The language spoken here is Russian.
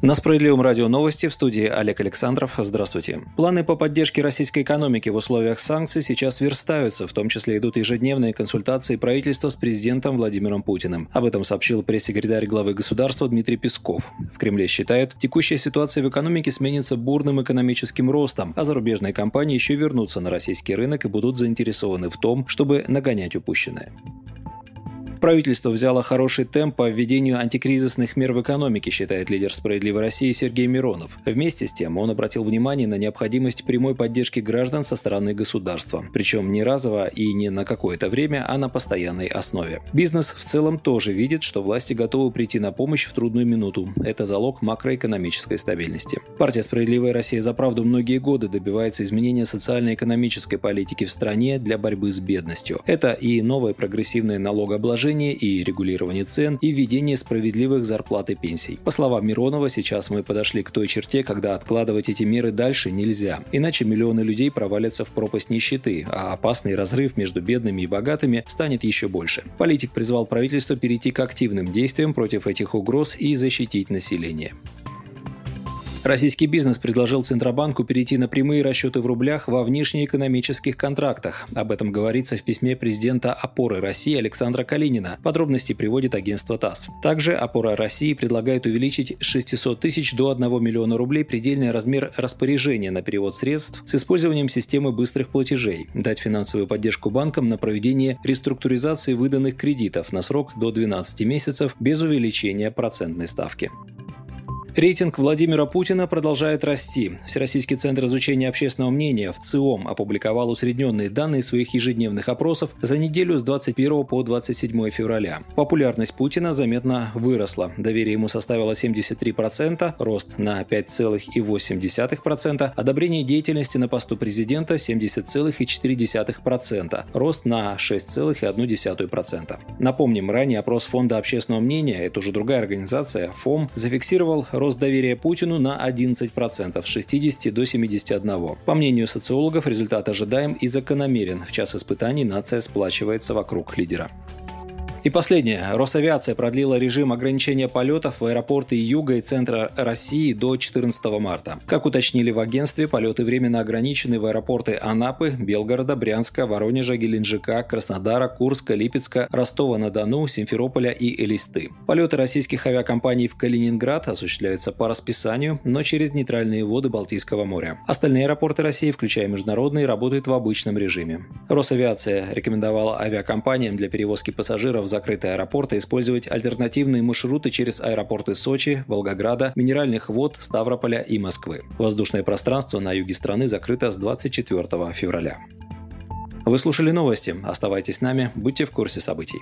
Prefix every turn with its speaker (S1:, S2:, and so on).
S1: На Справедливом радио новости в студии Олег Александров. Здравствуйте. Планы по поддержке российской экономики в условиях санкций сейчас верстаются, в том числе идут ежедневные консультации правительства с президентом Владимиром Путиным. Об этом сообщил пресс-секретарь главы государства Дмитрий Песков. В Кремле считают, текущая ситуация в экономике сменится бурным экономическим ростом, а зарубежные компании еще вернутся на российский рынок и будут заинтересованы в том, чтобы нагонять упущенное. Правительство взяло хороший темп по введению антикризисных мер в экономике, считает лидер «Справедливой России» Сергей Миронов. Вместе с тем он обратил внимание на необходимость прямой поддержки граждан со стороны государства. Причем не разово и не на какое-то время, а на постоянной основе. Бизнес в целом тоже видит, что власти готовы прийти на помощь в трудную минуту. Это залог макроэкономической стабильности. Партия «Справедливая Россия за правду» многие годы добивается изменения социально-экономической политики в стране для борьбы с бедностью. Это и новое прогрессивное налогообложение снижение и регулирование цен и введение справедливых зарплат и пенсий. По словам Миронова, сейчас мы подошли к той черте, когда откладывать эти меры дальше нельзя. Иначе миллионы людей провалятся в пропасть нищеты, а опасный разрыв между бедными и богатыми станет еще больше. Политик призвал правительство перейти к активным действиям против этих угроз и защитить население. Российский бизнес предложил Центробанку перейти на прямые расчеты в рублях во внешнеэкономических контрактах. Об этом говорится в письме президента «Опоры России» Александра Калинина. Подробности приводит агентство ТАСС. Также «Опора России» предлагает увеличить с 600 тысяч до 1 миллиона рублей предельный размер распоряжения на перевод средств с использованием системы быстрых платежей, дать финансовую поддержку банкам на проведение реструктуризации выданных кредитов на срок до 12 месяцев без увеличения процентной ставки. Рейтинг Владимира Путина продолжает расти. Всероссийский центр изучения общественного мнения ВЦИОМ опубликовал усредненные данные своих ежедневных опросов за неделю с 21 по 27 февраля. Популярность Путина заметно выросла. Доверие ему составило 73%, рост на 5,8%, одобрение деятельности на посту президента 70,4%, рост на 6,1%. Напомним, ранее опрос Фонда общественного мнения, это уже другая организация, ФОМ, зафиксировал рост рост доверия Путину на 11% с 60 до 71. По мнению социологов, результат ожидаем и закономерен. В час испытаний нация сплачивается вокруг лидера. И последнее. Росавиация продлила режим ограничения полетов в аэропорты Юга и Центра России до 14 марта. Как уточнили в агентстве, полеты временно ограничены в аэропорты Анапы, Белгорода, Брянска, Воронежа, Геленджика, Краснодара, Курска, Липецка, Ростова-на-Дону, Симферополя и Элисты. Полеты российских авиакомпаний в Калининград осуществляются по расписанию, но через нейтральные воды Балтийского моря. Остальные аэропорты России, включая международные, работают в обычном режиме. Росавиация рекомендовала авиакомпаниям для перевозки пассажиров в закрытые аэропорты использовать альтернативные маршруты через аэропорты Сочи, Волгограда, Минеральных вод, Ставрополя и Москвы. Воздушное пространство на юге страны закрыто с 24 февраля. Вы слушали новости. Оставайтесь с нами, будьте в курсе событий.